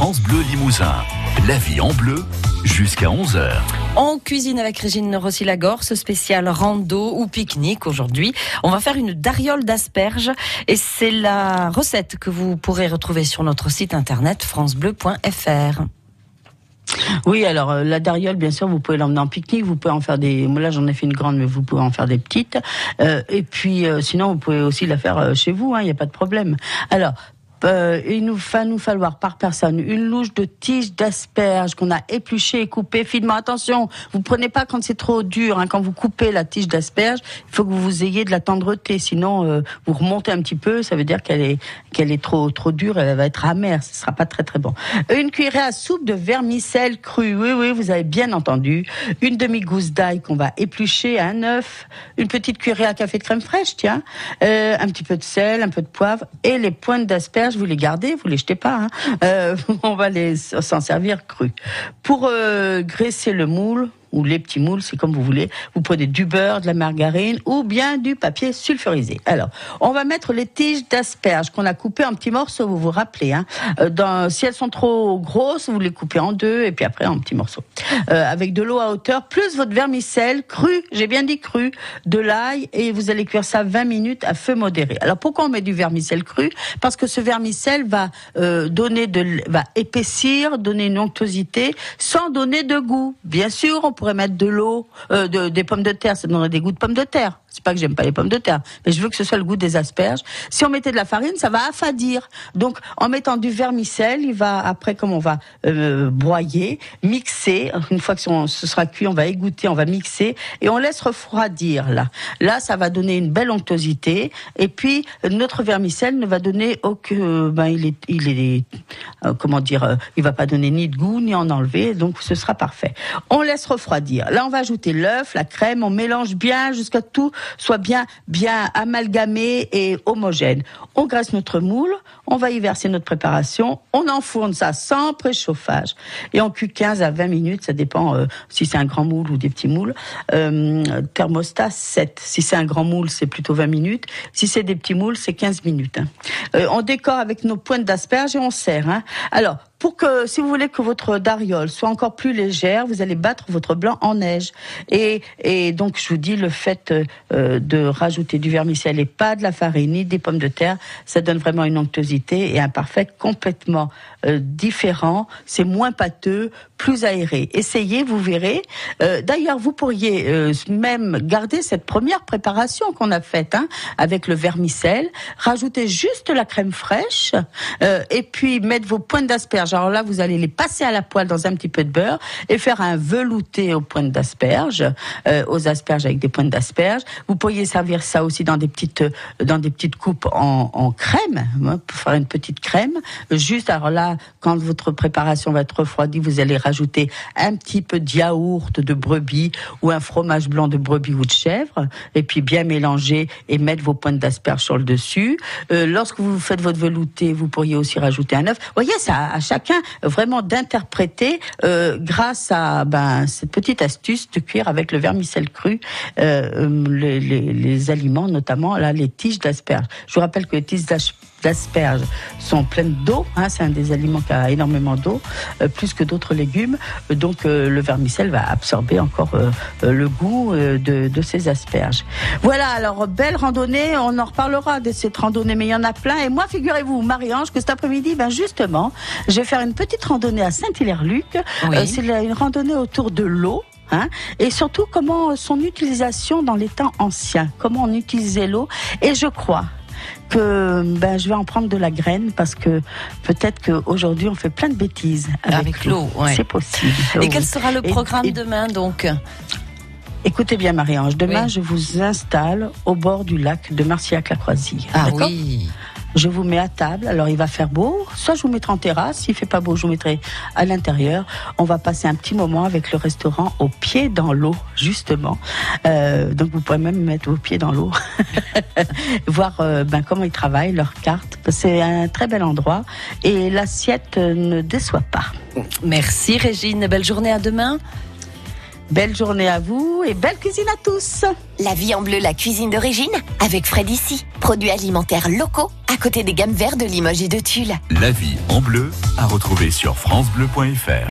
France Bleu Limousin. La vie en bleu jusqu'à 11h. On cuisine avec Régine Rossi-Lagorce, spécial rando ou pique-nique aujourd'hui. On va faire une dariole d'asperges et c'est la recette que vous pourrez retrouver sur notre site internet francebleu.fr. Oui, alors euh, la dariole, bien sûr, vous pouvez l'emmener en pique-nique, vous pouvez en faire des. Moi, là, j'en ai fait une grande, mais vous pouvez en faire des petites. Euh, et puis, euh, sinon, vous pouvez aussi la faire chez vous, il hein, n'y a pas de problème. Alors, euh, il nous va nous falloir par personne une louche de tiges d'asperges qu'on a épluchées et coupées finement. Attention, vous prenez pas quand c'est trop dur. Hein, quand vous coupez la tige d'asperge, il faut que vous ayez de la tendreté. Sinon, euh, vous remontez un petit peu, ça veut dire qu'elle est qu'elle est trop trop dure. Elle va être amère. Ce sera pas très très bon. Une cuillerée à soupe de vermicelle crue. Oui oui, vous avez bien entendu. Une demi gousse d'ail qu'on va éplucher, un œuf, une petite cuillerée à café de crème fraîche, tiens, euh, un petit peu de sel, un peu de poivre et les pointes d'asperges vous les gardez, vous les jetez pas. Hein. Euh, on va les s'en servir cru. Pour euh, graisser le moule, ou les petits moules, c'est comme vous voulez. Vous prenez du beurre, de la margarine ou bien du papier sulfurisé. Alors, on va mettre les tiges d'asperges qu'on a coupées en petits morceaux, vous vous rappelez. Hein. Euh, dans, si elles sont trop grosses, vous les coupez en deux et puis après en petits morceaux. Euh, avec de l'eau à hauteur, plus votre vermicelle cru, j'ai bien dit cru, de l'ail et vous allez cuire ça 20 minutes à feu modéré. Alors pourquoi on met du vermicelle cru Parce que ce vermicelle va euh, donner de, va épaissir, donner une onctuosité sans donner de goût. Bien sûr, pourrait mettre de l'eau, euh, de, des pommes de terre, ça donnerait des goûts de pommes de terre. C'est pas que j'aime pas les pommes de terre, mais je veux que ce soit le goût des asperges. Si on mettait de la farine, ça va affadir. Donc, en mettant du vermicelle, il va après, comme on va euh, broyer, mixer. Une fois que ce sera cuit, on va égoutter, on va mixer et on laisse refroidir là. Là, ça va donner une belle onctuosité. Et puis, notre vermicelle ne va donner aucun, ben il est, il est, euh, comment dire, il va pas donner ni de goût ni en enlever. Donc, ce sera parfait. On laisse refroidir. Là, on va ajouter l'œuf, la crème, on mélange bien jusqu'à tout soit bien, bien amalgamé et homogène. On graisse notre moule, on va y verser notre préparation, on enfourne ça sans préchauffage et on cuit 15 à 20 minutes, ça dépend euh, si c'est un grand moule ou des petits moules. Euh, thermostat 7. Si c'est un grand moule, c'est plutôt 20 minutes. Si c'est des petits moules, c'est 15 minutes. Hein. Euh, on décore avec nos pointes d'asperges et on sert. Hein. Alors, pour que, si vous voulez que votre dariole soit encore plus légère, vous allez battre votre blanc en neige. Et, et donc, je vous dis, le fait euh, de rajouter du vermicelle et pas de la farine ni des pommes de terre, ça donne vraiment une onctuosité et un parfait complètement euh, différent. C'est moins pâteux, plus aéré. Essayez, vous verrez. Euh, d'ailleurs, vous pourriez même garder cette première préparation qu'on a faite hein, avec le vermicelle, rajouter juste la crème fraîche et puis mettre vos pointes d'asperges alors là, vous allez les passer à la poêle dans un petit peu de beurre et faire un velouté aux pointes d'asperges, euh, aux asperges avec des pointes d'asperges. Vous pourriez servir ça aussi dans des petites, dans des petites coupes en, crème, hein, pour faire une petite crème. Juste, alors là, quand votre préparation va être refroidie, vous allez un petit peu de yaourt de brebis ou un fromage blanc de brebis ou de chèvre, et puis bien mélanger et mettre vos pointes d'asperges sur le dessus. Euh, lorsque vous faites votre velouté, vous pourriez aussi rajouter un œuf. Vous voyez, ça, à chaque vraiment d'interpréter euh, grâce à ben, cette petite astuce de cuire avec le vermicelle cru euh, les, les, aliments, notamment là les tiges d'asperges. Je vous rappelle que les tiges d'asperges sont pleines d'eau. Hein, c'est un des aliments qui a énormément d'eau, euh, plus que d'autres légumes. Donc le vermicelle va absorber encore le goût de, de, ces asperges. Voilà, alors belle randonnée. On en reparlera de cette randonnée, mais il y en a plein. Et moi, figurez-vous, Marie-Ange, que cet après-midi, ben justement, j'ai faire une petite randonnée à Saint-Hilaire-Luc. Euh, c'est une randonnée autour de l'eau. Hein, et surtout comment son utilisation dans les temps anciens, comment on utilisait l'eau. Et je crois que ben, je vais en prendre de la graine parce que peut-être qu'aujourd'hui on fait plein de bêtises avec, l'eau. C'est possible. Et quel sera le programme demain donc Écoutez bien Marie-Ange, demain je vous installe au bord du lac de Marciac-la-Croisille. Ah oui je vous mets à table. Alors il va faire beau, soit je vous mettrai en terrasse, s'il fait pas beau, je vous mettrai à l'intérieur. On va passer un petit moment avec le restaurant au pied dans l'eau, justement. Euh, donc vous pourrez même mettre vos pieds dans l'eau, voir euh, ben, comment ils travaillent, leurs cartes. C'est un très bel endroit et l'assiette ne déçoit pas. Merci Régine, belle journée à demain. Belle journée à vous et belle cuisine à tous. La vie en bleu, la cuisine d'origine, avec Fred ici. Produits alimentaires locaux, à côté des gammes vertes de Limoges et de Tulle. La vie en bleu, à retrouver sur FranceBleu.fr.